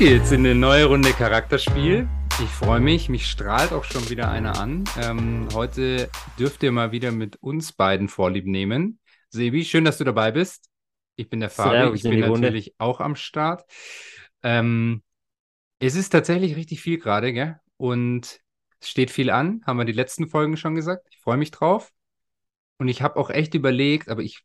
Geht's in eine neue Runde Charakterspiel. Ich freue mich, mich strahlt auch schon wieder einer an. Ähm, heute dürft ihr mal wieder mit uns beiden Vorlieb nehmen. Sebi, schön, dass du dabei bist. Ich bin der Fabi, ich bin natürlich auch am Start. Ähm, es ist tatsächlich richtig viel gerade, gell? Und es steht viel an, haben wir die letzten Folgen schon gesagt. Ich freue mich drauf. Und ich habe auch echt überlegt, aber ich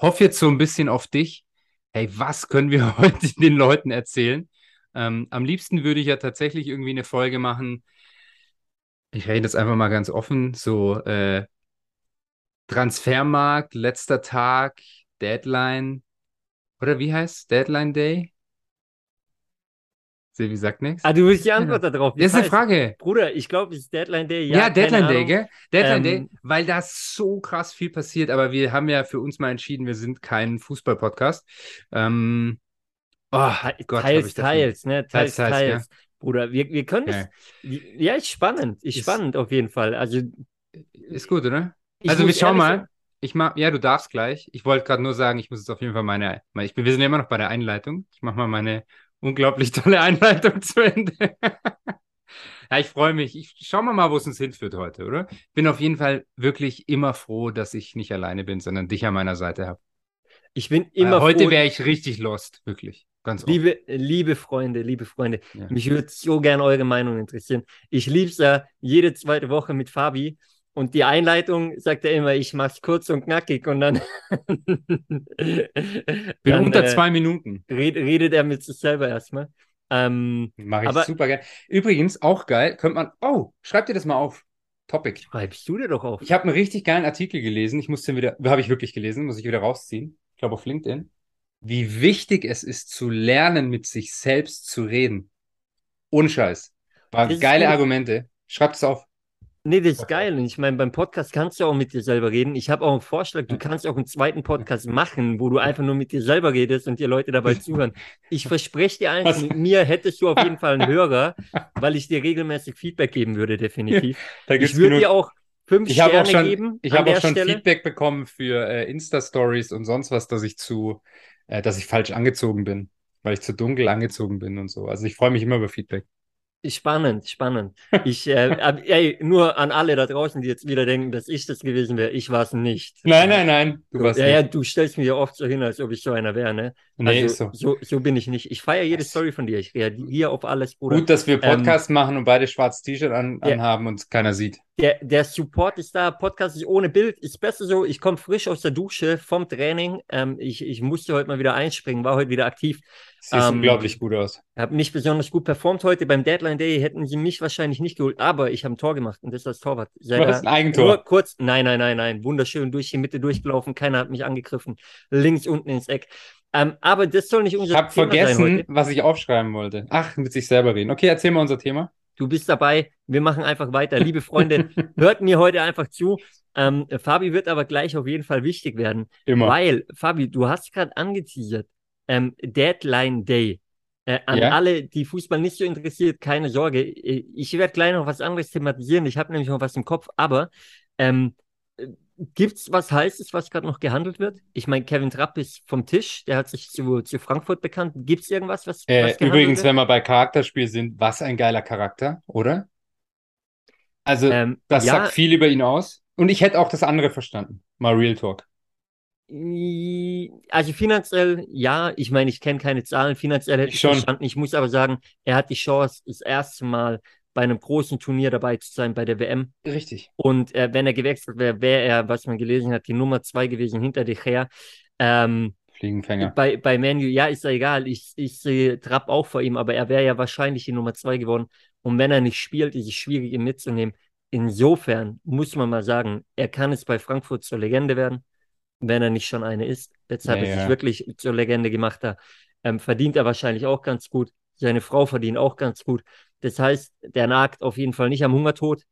hoffe jetzt so ein bisschen auf dich. Hey, was können wir heute den Leuten erzählen? Ähm, am liebsten würde ich ja tatsächlich irgendwie eine Folge machen. Ich rede jetzt einfach mal ganz offen, so äh, Transfermarkt, letzter Tag, Deadline. Oder wie heißt Deadline Day? Silvi sagt nichts. Ah, du willst die Antwort ja. darauf. Das ist eine Frage. Bruder, ich glaube, es ist Deadline Day. Ja, ja Deadline Day, gell? Deadline ähm, Day, weil da so krass viel passiert. Aber wir haben ja für uns mal entschieden, wir sind kein Fußball-Podcast. Ähm, Oh, Gott, teils, teils, ne? Teils, teils, teils. Ja. Bruder, wir, wir können okay. das. Ja, ist spannend. Ist, ist, spannend auf jeden Fall. Also. Ist gut, oder? Also, wir schauen mal. Ich mach, ja, du darfst gleich. Ich wollte gerade nur sagen, ich muss jetzt auf jeden Fall meine, meine ich bin, wir sind ja immer noch bei der Einleitung. Ich mache mal meine unglaublich tolle Einleitung zu Ende. ja, ich freue mich. Ich schau mal mal, wo es uns hinführt heute, oder? Bin auf jeden Fall wirklich immer froh, dass ich nicht alleine bin, sondern dich an meiner Seite habe. Ich bin immer Weil Heute wäre ich richtig lost, wirklich. Ganz liebe, liebe Freunde, liebe Freunde, ja. mich würde so gerne eure Meinung interessieren. Ich liebe es ja jede zweite Woche mit Fabi und die Einleitung sagt er immer, ich mache es kurz und knackig und dann. Bin dann, unter äh, zwei Minuten. Red, redet er mit sich selber erstmal. Ähm, Mache ich aber, super geil. Übrigens, auch geil, könnte man. Oh, schreib dir das mal auf. Topic. Schreibst du dir doch auf. Ich habe einen richtig geilen Artikel gelesen. Ich musste den wieder, habe ich wirklich gelesen, muss ich wieder rausziehen. Ich glaube auf LinkedIn wie wichtig es ist, zu lernen, mit sich selbst zu reden. Unscheiß. Waren geile Argumente. Schreibt es auf. Nee, das ist geil. Und ich meine, beim Podcast kannst du auch mit dir selber reden. Ich habe auch einen Vorschlag, du kannst auch einen zweiten Podcast machen, wo du einfach nur mit dir selber redest und dir Leute dabei zuhören. Ich verspreche dir eins, mit mir hättest du auf jeden Fall einen Hörer, weil ich dir regelmäßig Feedback geben würde, definitiv. Ja, ich würde dir auch fünf ich Sterne schon, geben. Ich habe auch schon Stelle. Feedback bekommen für äh, Insta-Stories und sonst was, dass ich zu äh, dass ich falsch angezogen bin, weil ich zu dunkel angezogen bin und so. Also ich freue mich immer über Feedback. Spannend, spannend. Ich, äh, ey, nur an alle da draußen, die jetzt wieder denken, dass ich das gewesen wäre. Ich war es nicht. Nein, nein, nein. Du warst ja, nicht. ja, du stellst mir ja oft so hin, als ob ich so einer wäre, ne? Nee, also, so. so. So bin ich nicht. Ich feiere jede Story von dir. Ich reagiere auf alles, Bruder. Gut, dass wir Podcast ähm, machen und beide schwarzes T-Shirt an, anhaben ja, und keiner sieht. Der, der Support ist da. Podcast ist ohne Bild. Ist besser so. Ich komme frisch aus der Dusche vom Training. Ähm, ich, ich musste heute mal wieder einspringen, war heute wieder aktiv. Sieht ähm, unglaublich gut aus. Habe nicht besonders gut performt heute. Beim Deadline Day hätten sie mich wahrscheinlich nicht geholt, aber ich habe ein Tor gemacht und das ist das Torwart. Sei du hast ein Eigentor. Nur kurz, nein, nein, nein, nein. Wunderschön durch die Mitte durchgelaufen. Keiner hat mich angegriffen. Links unten ins Eck. Ähm, aber das soll nicht unser ich Thema sein. Ich habe vergessen, was ich aufschreiben wollte. Ach, mit sich selber reden. Okay, erzähl mal unser Thema. Du bist dabei. Wir machen einfach weiter. Liebe Freunde, hört mir heute einfach zu. Ähm, Fabi wird aber gleich auf jeden Fall wichtig werden. Immer. Weil, Fabi, du hast gerade angeteasert, ähm, Deadline Day. Äh, an ja? alle, die Fußball nicht so interessiert, keine Sorge. Äh, ich werde gleich noch was anderes thematisieren. Ich habe nämlich noch was im Kopf. Aber ähm, gibt es was Heißes, was gerade noch gehandelt wird? Ich meine, Kevin Trapp ist vom Tisch. Der hat sich zu, zu Frankfurt bekannt. Gibt es irgendwas, was, äh, was Übrigens, wird? wenn wir bei Charakterspiel sind, was ein geiler Charakter, oder? Also, ähm, das ja, sagt viel über ihn aus. Und ich hätte auch das andere verstanden. Mal Real Talk. Also finanziell, ja, ich meine, ich kenne keine Zahlen, finanziell hätte ich, schon. verstanden. Ich muss aber sagen, er hat die Chance, das erste Mal bei einem großen Turnier dabei zu sein, bei der WM. Richtig. Und äh, wenn er gewechselt wäre, wäre er, was man gelesen hat, die Nummer zwei gewesen hinter dich her. Ähm, Fliegenfänger. Bei, bei Manu, ja, ist ja egal. Ich, ich sehe Trapp auch vor ihm, aber er wäre ja wahrscheinlich die Nummer zwei geworden. Und wenn er nicht spielt, ist es schwierig, ihn mitzunehmen. Insofern muss man mal sagen, er kann es bei Frankfurt zur Legende werden wenn er nicht schon eine ist. Hat ja, er sich wirklich zur Legende gemacht. Da ähm, verdient er wahrscheinlich auch ganz gut. Seine Frau verdient auch ganz gut. Das heißt, der nagt auf jeden Fall nicht am Hungertod.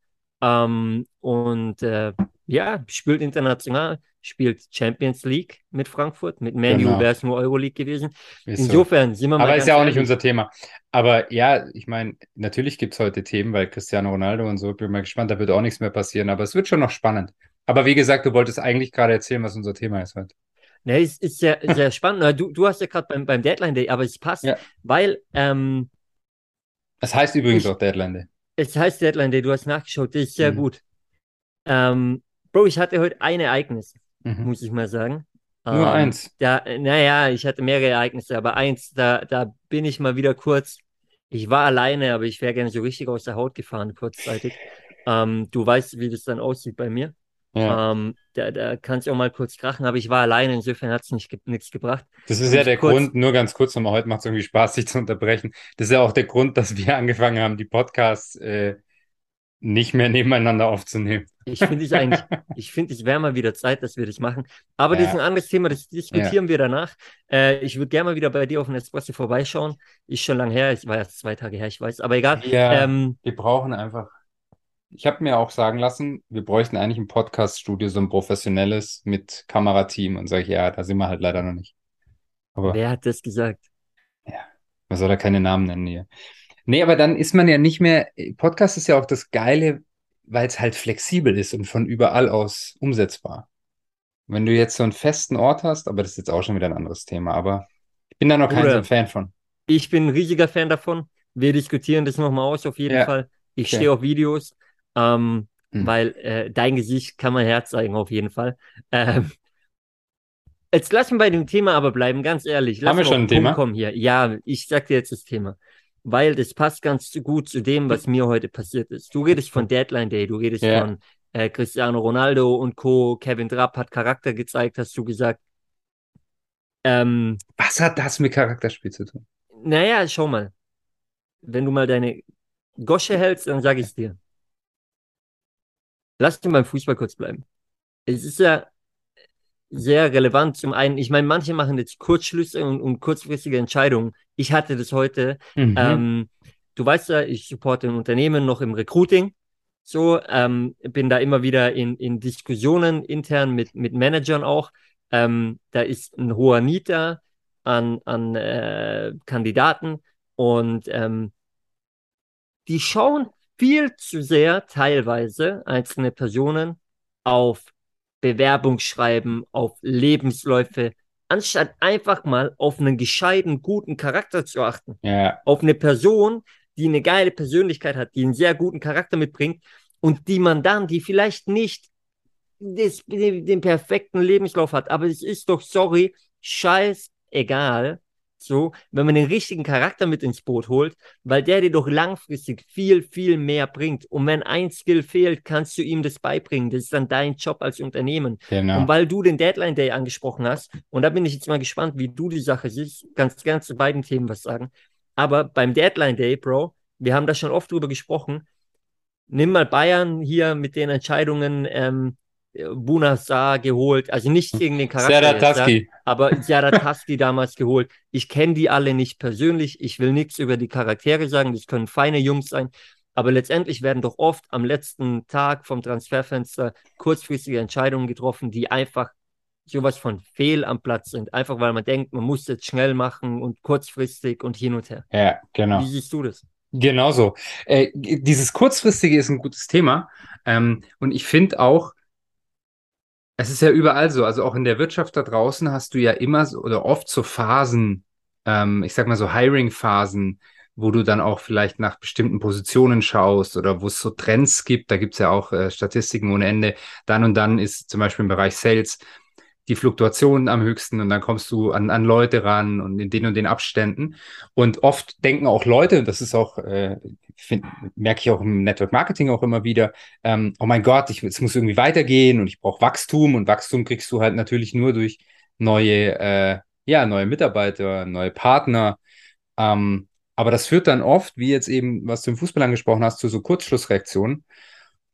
Ähm, und äh, ja, spielt international, spielt Champions League mit Frankfurt. Mit Manu genau. wäre es nur Euroleague gewesen. Ist Insofern so. sind wir mal. Aber ist ja auch nicht unser Thema. Aber ja, ich meine, natürlich gibt es heute Themen, weil Cristiano Ronaldo und so, bin mal gespannt, da wird auch nichts mehr passieren. Aber es wird schon noch spannend. Aber wie gesagt, du wolltest eigentlich gerade erzählen, was unser Thema ist heute. Ne, es ist sehr, sehr spannend. Du, du hast ja gerade beim, beim Deadline Day, aber es passt, Ja. weil ähm, Das heißt übrigens Ich- auch Deadline Day. es heißt Deadline Day, du hast nachgeschaut, das ist sehr Mhm. gut. Ähm, Bro, ich hatte heute ein Ereignis, Mhm. muss ich mal sagen. Nur Ähm, eins. Da, naja, ich hatte mehrere Ereignisse, aber eins, da, da bin ich mal wieder kurz. Ich war alleine, aber ich wäre gerne so richtig aus der Haut gefahren, kurzzeitig. Ähm, du weißt, wie das dann aussieht bei mir. Ja. Ähm, da, da kann es auch mal kurz krachen, aber ich war alleine, insofern hat es nicht, ge- nichts gebracht. Das ist ja ich der kurz- Grund, nur ganz kurz nochmal, heute macht es irgendwie Spaß, sich zu unterbrechen. Das ist ja auch der Grund, dass wir angefangen haben, die Podcasts äh, nicht mehr nebeneinander aufzunehmen. Ich finde es eigentlich, ich finde, es wäre mal wieder Zeit, dass wir das machen. Aber das ist Ja. ein anderes Thema, das diskutieren wir danach. Äh, ich würde gerne mal wieder bei dir auf den Espresso vorbeischauen. Ist schon lang her, ich war erst zwei Tage her, ich weiß, aber egal. Ja, Ähm, wir brauchen einfach. Ich habe mir auch sagen lassen, wir bräuchten eigentlich ein Podcast-Studio, so ein professionelles mit Kamerateam. Und sage ich, ja, da sind wir halt leider noch nicht. Aber wer hat das gesagt? man soll da keine Namen nennen hier. Nee, aber dann ist man ja nicht mehr. Podcast ist ja auch das Geile, weil es halt flexibel ist und von überall aus umsetzbar. Wenn du jetzt so einen festen Ort hast, aber das ist jetzt auch schon wieder ein anderes Thema, aber ich bin da noch kein so Fan von. Ich bin ein riesiger Fan davon. Wir diskutieren das nochmal aus, auf jeden Ja. Fall. Ich Okay. stehe auf Videos, ähm, Hm. weil äh, dein Gesicht kann man herzeigen, auf jeden Fall. Ähm, jetzt lassen wir bei dem Thema aber bleiben, ganz ehrlich. Lass Haben wir schon ein Thema? kommen hier. Ja, ich sag dir jetzt das Thema. Weil das passt ganz gut zu dem, was mir heute passiert ist. Du redest von Deadline Day, du redest Ja. von äh, Cristiano Ronaldo und Co. Kevin Trapp hat Charakter gezeigt, hast du gesagt. Ähm, Was hat das mit Charakterspiel zu tun? naja, schau mal. Wenn du mal deine Gosche hältst, dann sage ich dir. Lass uns beim Fußball kurz bleiben. Es ist ja sehr relevant. Zum einen, ich meine, manche machen jetzt Kurzschlüsse und, und kurzfristige Entscheidungen. Ich hatte das heute. Mhm. Ähm, du weißt ja, ich supporte ein Unternehmen noch im Recruiting. So, ähm, bin da immer wieder in, in Diskussionen intern mit, mit Managern auch. Ähm, da ist ein hoher da an, an äh, Kandidaten und ähm, die schauen viel zu sehr teilweise einzelne Personen auf Bewerbungsschreiben, auf Lebensläufe, anstatt einfach mal auf einen gescheiten, guten Charakter zu achten. Ja, auf eine Person, die eine geile Persönlichkeit hat, die einen sehr guten Charakter mitbringt und die man dann, die vielleicht nicht das, den, den perfekten Lebenslauf hat, aber es ist doch, sorry, scheiß egal, so, wenn man den richtigen Charakter mit ins Boot holt, weil der dir doch langfristig viel, viel mehr bringt. Und wenn ein Skill fehlt, kannst du ihm das beibringen. Das ist dann dein Job als Unternehmen. genau. Und weil du den Deadline Day angesprochen hast, und da bin ich jetzt mal gespannt, wie du die Sache siehst, kannst gerne zu beiden Themen was sagen. Aber beim Deadline Day, Bro, wir haben da schon oft drüber gesprochen. Nimm mal Bayern hier mit den Entscheidungen, ähm, Buna Saar geholt, also nicht gegen den Charakter, jetzt, aber Serdar Taski damals geholt. Ich kenne die alle nicht persönlich. Ich will nichts über die Charaktere sagen. Das können feine Jungs sein. Aber letztendlich werden doch oft am letzten Tag vom Transferfenster kurzfristige Entscheidungen getroffen, die einfach sowas von fehl am Platz sind. Einfach weil man denkt, man muss jetzt schnell machen und kurzfristig und hin und her. Ja, genau. Wie siehst du das? Genau so. Äh, dieses Kurzfristige ist ein gutes Thema. Ähm, und ich finde auch, es ist ja überall so, also auch in der Wirtschaft da draußen hast du ja immer so, oder oft so Phasen, ähm, ich sag mal so Hiring-Phasen, wo du dann auch vielleicht nach bestimmten Positionen schaust oder wo es so Trends gibt. Da gibt es ja auch äh, Statistiken ohne Ende. Dann und dann ist zum Beispiel im Bereich Sales die Fluktuation am höchsten und dann kommst du an, an Leute ran und in den und den Abständen. Und oft denken auch Leute, das ist auch, äh, merke ich auch im Network Marketing auch immer wieder, ähm, oh mein Gott, ich, es muss irgendwie weitergehen und ich brauche Wachstum und Wachstum kriegst du halt natürlich nur durch neue, äh, ja, neue Mitarbeiter, neue Partner. Ähm, aber das führt dann oft, wie jetzt eben, was du im Fußball angesprochen hast, zu so Kurzschlussreaktionen,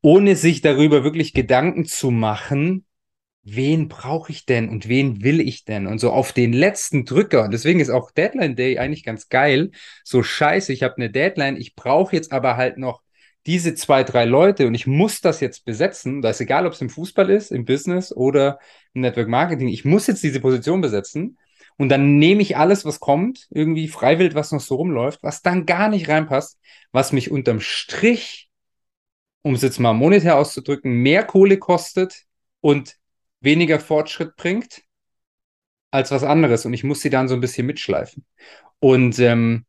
ohne sich darüber wirklich Gedanken zu machen, wen brauche ich denn und wen will ich denn? Und so auf den letzten Drücker. Und deswegen ist auch Deadline Day eigentlich ganz geil. So scheiße, ich habe eine Deadline, ich brauche jetzt aber halt noch diese zwei, drei Leute und ich muss das jetzt besetzen. Da ist egal, ob es im Fußball ist, im Business oder im Network Marketing. Ich muss jetzt diese Position besetzen. Und dann nehme ich alles, was kommt, irgendwie freiwillig, was noch so rumläuft, was dann gar nicht reinpasst, was mich unterm Strich, um es jetzt mal monetär auszudrücken, mehr Kohle kostet und weniger Fortschritt bringt, als was anderes und ich muss sie dann so ein bisschen mitschleifen. Und ähm,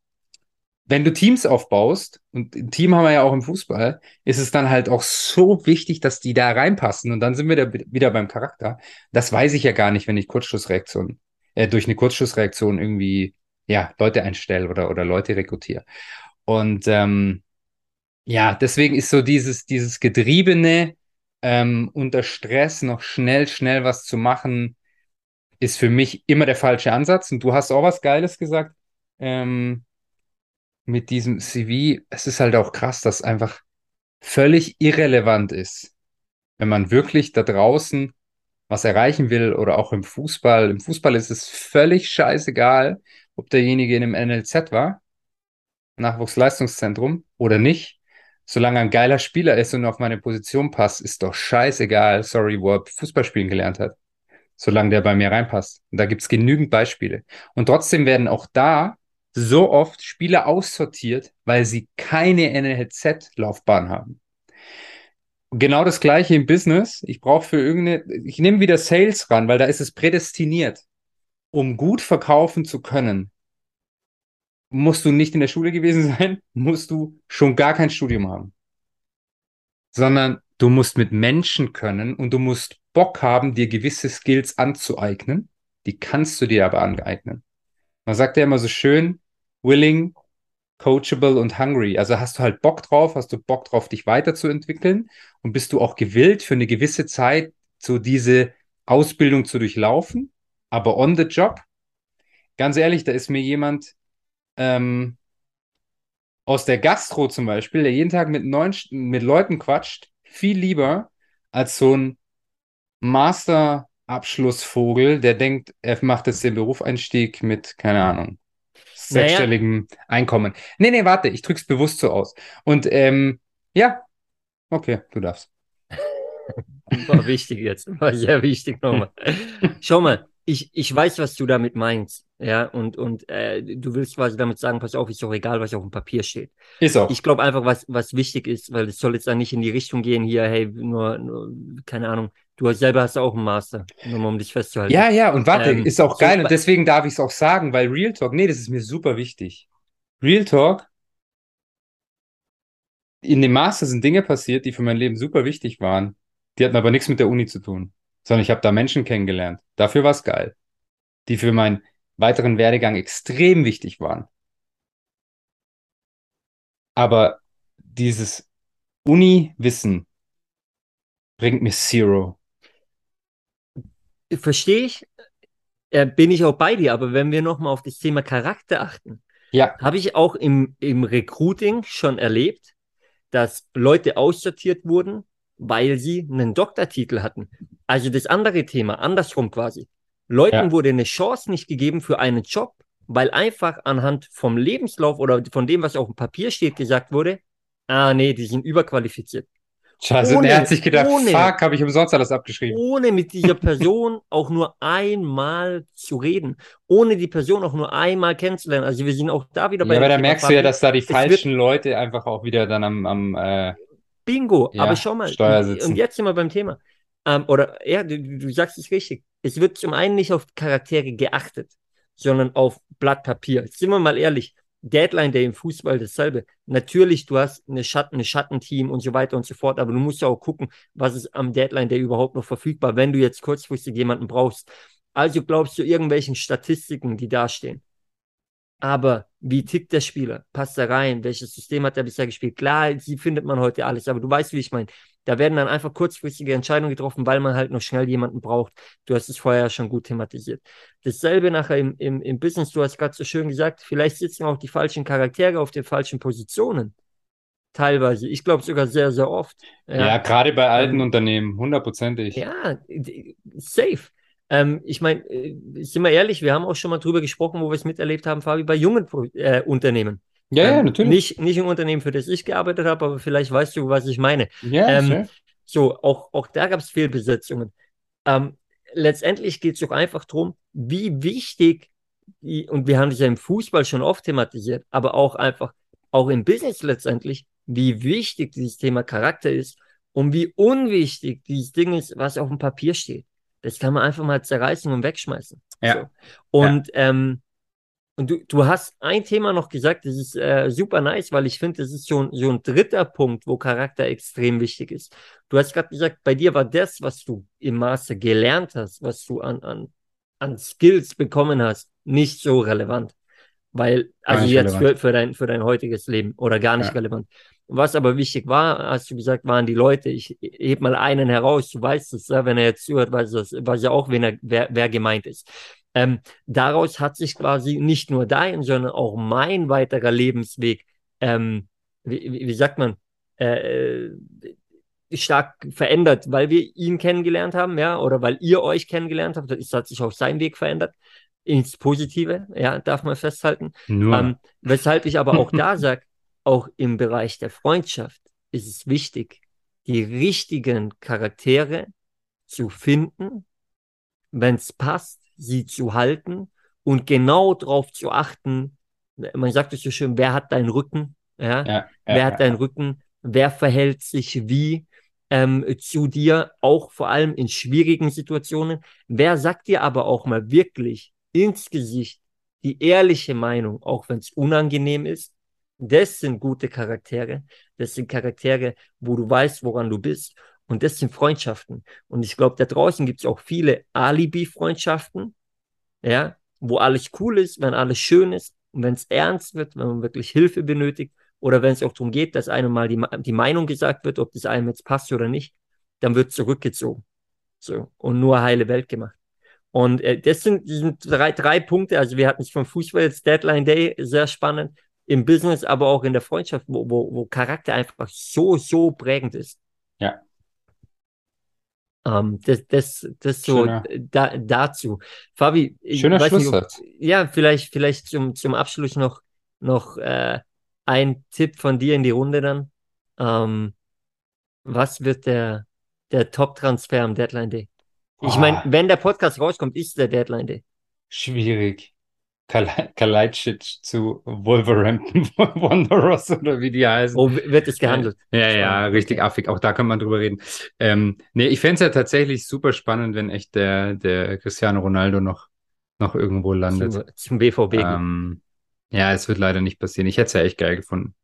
wenn du Teams aufbaust, und ein Team haben wir ja auch im Fußball, ist es dann halt auch so wichtig, dass die da reinpassen. Und dann sind wir da wieder beim Charakter. Das weiß ich ja gar nicht, wenn ich Kurzschlussreaktion, äh, durch eine Kurzschlussreaktion irgendwie, ja, Leute einstelle oder, oder Leute rekrutiere. Und ähm, ja, deswegen ist so dieses, dieses Getriebene, ähm, unter Stress noch schnell, schnell was zu machen, ist für mich immer der falsche Ansatz. Und du hast auch was Geiles gesagt. Ähm, mit diesem CV, es ist halt auch krass, dass einfach völlig irrelevant ist, wenn man wirklich da draußen was erreichen will oder auch im Fußball. Im Fußball ist es völlig scheißegal, ob derjenige in einem NLZ war, Nachwuchsleistungszentrum, oder nicht. Solange ein geiler Spieler ist und auf meine Position passt, ist doch scheißegal, sorry, wo er Fußball spielen gelernt hat. Solange der bei mir reinpasst. Und da gibt es genügend Beispiele. Und trotzdem werden auch da so oft Spieler aussortiert, weil sie keine NLZ-Laufbahn haben. Genau das gleiche im Business. Ich brauche für irgendeine, ich nehme wieder Sales ran, weil da ist es prädestiniert. Um gut verkaufen zu können, musst du nicht in der Schule gewesen sein, musst du schon gar kein Studium haben. Sondern du musst mit Menschen können und du musst Bock haben, dir gewisse Skills anzueignen. Die kannst du dir aber aneignen. Man sagt ja immer so schön, willing, coachable und hungry. Also hast du halt Bock drauf, hast du Bock drauf, dich weiterzuentwickeln und bist du auch gewillt, für eine gewisse Zeit so diese Ausbildung zu durchlaufen, aber on the job. Ganz ehrlich, da ist mir jemand ähm, aus der Gastro zum Beispiel, der jeden Tag mit, neun, mit Leuten quatscht, viel lieber als so ein Master-Abschlussvogel, der denkt, er macht jetzt den Berufseinstieg mit, keine Ahnung, sechsstelligem naja. Einkommen. Nee, nee, warte, ich drück's bewusst so aus. Und ähm, ja, okay, du darfst. War wichtig jetzt, war sehr wichtig nochmal. Schau mal, ich, ich weiß, was du damit meinst, ja, und, und äh, du willst quasi damit sagen, pass auf, ist doch egal, was auf dem Papier steht. Ist auch. Ich glaube einfach, was, was wichtig ist, weil es soll jetzt dann nicht in die Richtung gehen, hier, hey, nur, nur keine Ahnung, du selber hast auch einen Master, nur mal um dich festzuhalten. Ja, ja, und warte, ähm, ist auch geil so, und deswegen darf ich es auch sagen, weil Real Talk, nee, das ist mir super wichtig. Real Talk, in dem Master sind Dinge passiert, die für mein Leben super wichtig waren, die hatten aber nichts mit der Uni zu tun sondern ich habe da Menschen kennengelernt. Dafür war es geil. Die für meinen weiteren Werdegang extrem wichtig waren. Aber dieses Uni-Wissen bringt mir Zero. Verstehe ich. Bin ich auch bei dir, aber wenn wir nochmal auf das Thema Charakter achten, ja. habe ich auch im, im Recruiting schon erlebt, dass Leute aussortiert wurden, weil sie einen Doktortitel hatten. Also das andere Thema, andersrum quasi. Leuten ja. wurde eine Chance nicht gegeben für einen Job, weil einfach anhand vom Lebenslauf oder von dem, was auf dem Papier steht, gesagt wurde, ah nee, die sind überqualifiziert. Scheiße, ohne, er hat sich gedacht, ohne, fuck, habe ich umsonst alles abgeschrieben. Ohne mit dieser Person auch nur einmal zu reden, ohne die Person auch nur einmal kennenzulernen. Also wir sind auch da wieder bei. Ja, aber da merkst du ja, dass da die falschen Leute einfach auch wieder dann am, am äh, Bingo, ja, aber schau mal, und jetzt sind wir beim Thema. Ähm, oder ja, du, du sagst es richtig. Es wird zum einen nicht auf Charaktere geachtet, sondern auf Blatt Papier. Sind wir mal ehrlich, Deadline Day im Fußball dasselbe. Natürlich, du hast eine Schatten, eine Schattenteam und so weiter und so fort, aber du musst ja auch gucken, was ist am Deadline Day überhaupt noch verfügbar, wenn du jetzt kurzfristig jemanden brauchst. Also glaubst du irgendwelchen Statistiken, die dastehen. Aber wie tickt der Spieler? Passt er rein? Welches System hat er bisher gespielt? Klar, sie findet man heute alles, aber du weißt, wie ich meine. Da werden dann einfach kurzfristige Entscheidungen getroffen, weil man halt noch schnell jemanden braucht. Du hast es vorher schon gut thematisiert. Dasselbe nachher im, im, im Business, du hast gerade so schön gesagt, vielleicht sitzen auch die falschen Charaktere auf den falschen Positionen. Teilweise. Ich glaube sogar sehr, sehr oft. Ja, ja gerade bei alten ähm, Unternehmen, hundertprozentig. Ja, safe. Ähm, ich meine, äh, sind wir ehrlich, wir haben auch schon mal drüber gesprochen, wo wir es miterlebt haben, Fabi, bei jungen äh, Unternehmen. Ja, ähm, ja, natürlich. Nicht, nicht im Unternehmen, für das ich gearbeitet habe, aber vielleicht weißt du, was ich meine. Ja, ähm, So, auch, auch da gab es Fehlbesetzungen. Ähm, letztendlich geht es doch einfach darum, wie wichtig, die, und wir haben das ja im Fußball schon oft thematisiert, aber auch einfach, auch im Business letztendlich, wie wichtig dieses Thema Charakter ist und wie unwichtig dieses Ding ist, was auf dem Papier steht. Das kann man einfach mal zerreißen und wegschmeißen. Ja. So. Und, ja. ähm, und du, du hast ein Thema noch gesagt, das ist äh, super nice, weil ich finde, das ist so ein, so ein dritter Punkt, wo Charakter extrem wichtig ist. Du hast gerade gesagt, bei dir war das, was du im Maße gelernt hast, was du an, an, an Skills bekommen hast, nicht so relevant. Weil, also jetzt für, für, dein, für dein heutiges Leben oder gar nicht ja. relevant. Was aber wichtig war, hast du gesagt, waren die Leute. Ich heb mal einen heraus, du weißt es, ja, wenn er jetzt zuhört, weiß, das, weiß ja auch, wen er, wer, wer gemeint ist. Ähm, daraus hat sich quasi nicht nur dein, sondern auch mein weiterer Lebensweg, ähm, wie, wie, sagt man, äh, stark verändert, weil wir ihn kennengelernt haben, ja, oder weil ihr euch kennengelernt habt. Es hat sich auch sein Weg verändert ins Positive, ja, darf man festhalten. Ähm, weshalb ich aber auch da sage, auch im Bereich der Freundschaft ist es wichtig, die richtigen Charaktere zu finden, wenn es passt, sie zu halten und genau darauf zu achten. Man sagt es so schön, wer hat deinen Rücken? Ja? ja, ja wer hat deinen Rücken? Wer verhält sich wie ähm, zu dir, auch vor allem in schwierigen Situationen? Wer sagt dir aber auch mal wirklich ins Gesicht die ehrliche Meinung, auch wenn es unangenehm ist? Das sind gute Charaktere. Das sind Charaktere, wo du weißt, woran du bist. Und das sind Freundschaften. Und ich glaube, da draußen gibt es auch viele Alibi-Freundschaften, ja, wo alles cool ist, wenn alles schön ist und wenn es ernst wird, wenn man wirklich Hilfe benötigt oder wenn es auch darum geht, dass einem mal die, die Meinung gesagt wird, ob das einem jetzt passt oder nicht, dann wird zurückgezogen. So. Und nur heile Welt gemacht. Und äh, das sind, sind drei, drei Punkte. Also wir hatten es vom Fußball jetzt Deadline Day sehr spannend im Business, aber auch in der Freundschaft, wo, wo, wo Charakter einfach so, so prägend ist. Ja. Ähm, das, das, das so da, dazu. Fabi, Schöner Schlusssatz. ja, vielleicht, vielleicht zum, zum Abschluss noch, noch äh, ein Tipp von dir in die Runde dann. Ähm, was wird der, der Top-Transfer am Deadline Day? Ich oh. meine, wenn der Podcast rauskommt, ist der Deadline Day. Schwierig. Kalajdzic zu Wolverhampton Wanderers oder wie die heißen. Oh, wird es gehandelt? Ja, ja, richtig affig. Auch da kann man drüber reden. Ähm, nee, ich fände es ja tatsächlich super spannend, wenn echt der, der Cristiano Ronaldo noch, noch irgendwo landet. Zum, zum BVB. Ähm, ja, es wird leider nicht passieren. Ich hätte es ja echt geil gefunden.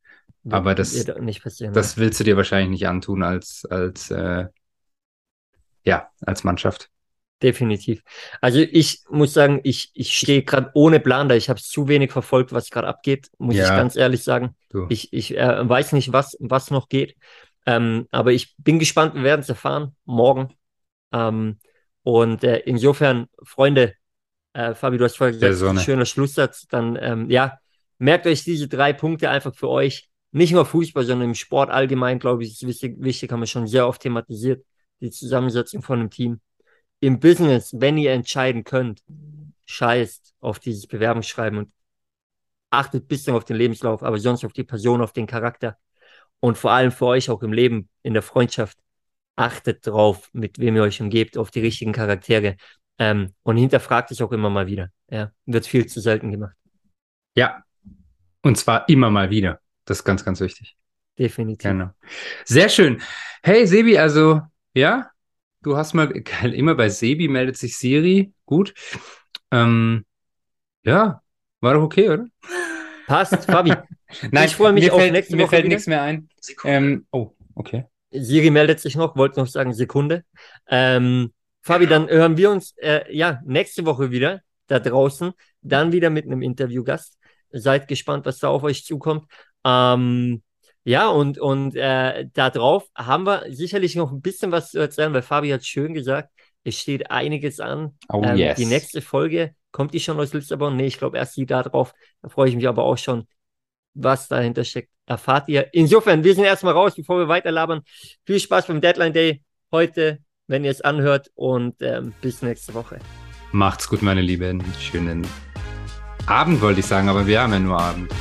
Wird, Aber das, das willst du dir wahrscheinlich nicht antun als, als, äh, ja, als Mannschaft. Definitiv. Also ich muss sagen, ich, ich stehe gerade ohne Plan da. Ich habe zu wenig verfolgt, was gerade abgeht, muss ja, ich ganz ehrlich sagen. Du. Ich, ich äh, weiß nicht, was, was noch geht. Ähm, aber ich bin gespannt, wir werden es erfahren morgen. Ähm, und äh, insofern, Freunde, äh, Fabi, du hast vorher gesagt, ein schöner Schlusssatz. Dann, ähm, ja, merkt euch diese drei Punkte einfach für euch. Nicht nur Fußball, sondern im Sport allgemein, glaube ich, ist wichtig, wichtig, haben wir schon sehr oft thematisiert, die Zusammensetzung von einem Team im Business, wenn ihr entscheiden könnt, scheißt auf dieses Bewerbungsschreiben und achtet ein bisschen auf den Lebenslauf, aber sonst auf die Person, auf den Charakter. Und vor allem für euch auch im Leben, in der Freundschaft, achtet drauf, mit wem ihr euch umgebt, auf die richtigen Charaktere. Ähm, und hinterfragt es auch immer mal wieder. Ja, wird viel zu selten gemacht. Ja, und zwar immer mal wieder. Das ist ganz, ganz wichtig. Definitiv. Genau. Sehr schön. Hey, Sebi, also, ja, Du hast mal, immer bei Sebi meldet sich Siri. Gut. Ähm, ja, war doch okay, oder? Passt, Fabi. Nein, ich freue mich auf fällt, nächste mir Woche. Mir fällt nichts mehr ein. Ähm, oh, okay. Siri meldet sich noch, wollte noch sagen Sekunde. Ähm, Fabi, dann hören wir uns äh, ja nächste Woche wieder da draußen, dann wieder mit einem Interviewgast. Seid gespannt, was da auf euch zukommt. Ähm, ja, und, und äh, darauf haben wir sicherlich noch ein bisschen was zu erzählen, weil Fabi hat schön gesagt, es steht einiges an. Oh, ähm, yes. Die nächste Folge, kommt die schon aus Lissabon? Nee, ich glaube erst die da drauf. Da freue ich mich aber auch schon, was dahinter steckt. Erfahrt ihr. Insofern, wir sind erstmal raus, bevor wir weiterlabern. Viel Spaß beim Deadline Day heute, wenn ihr es anhört und ähm, bis nächste Woche. Macht's gut, meine Lieben. Schönen Abend wollte ich sagen, aber wir haben ja nur Abend.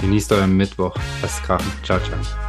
Genießt euren Mittwoch. Lasst krachen. Ciao, ciao.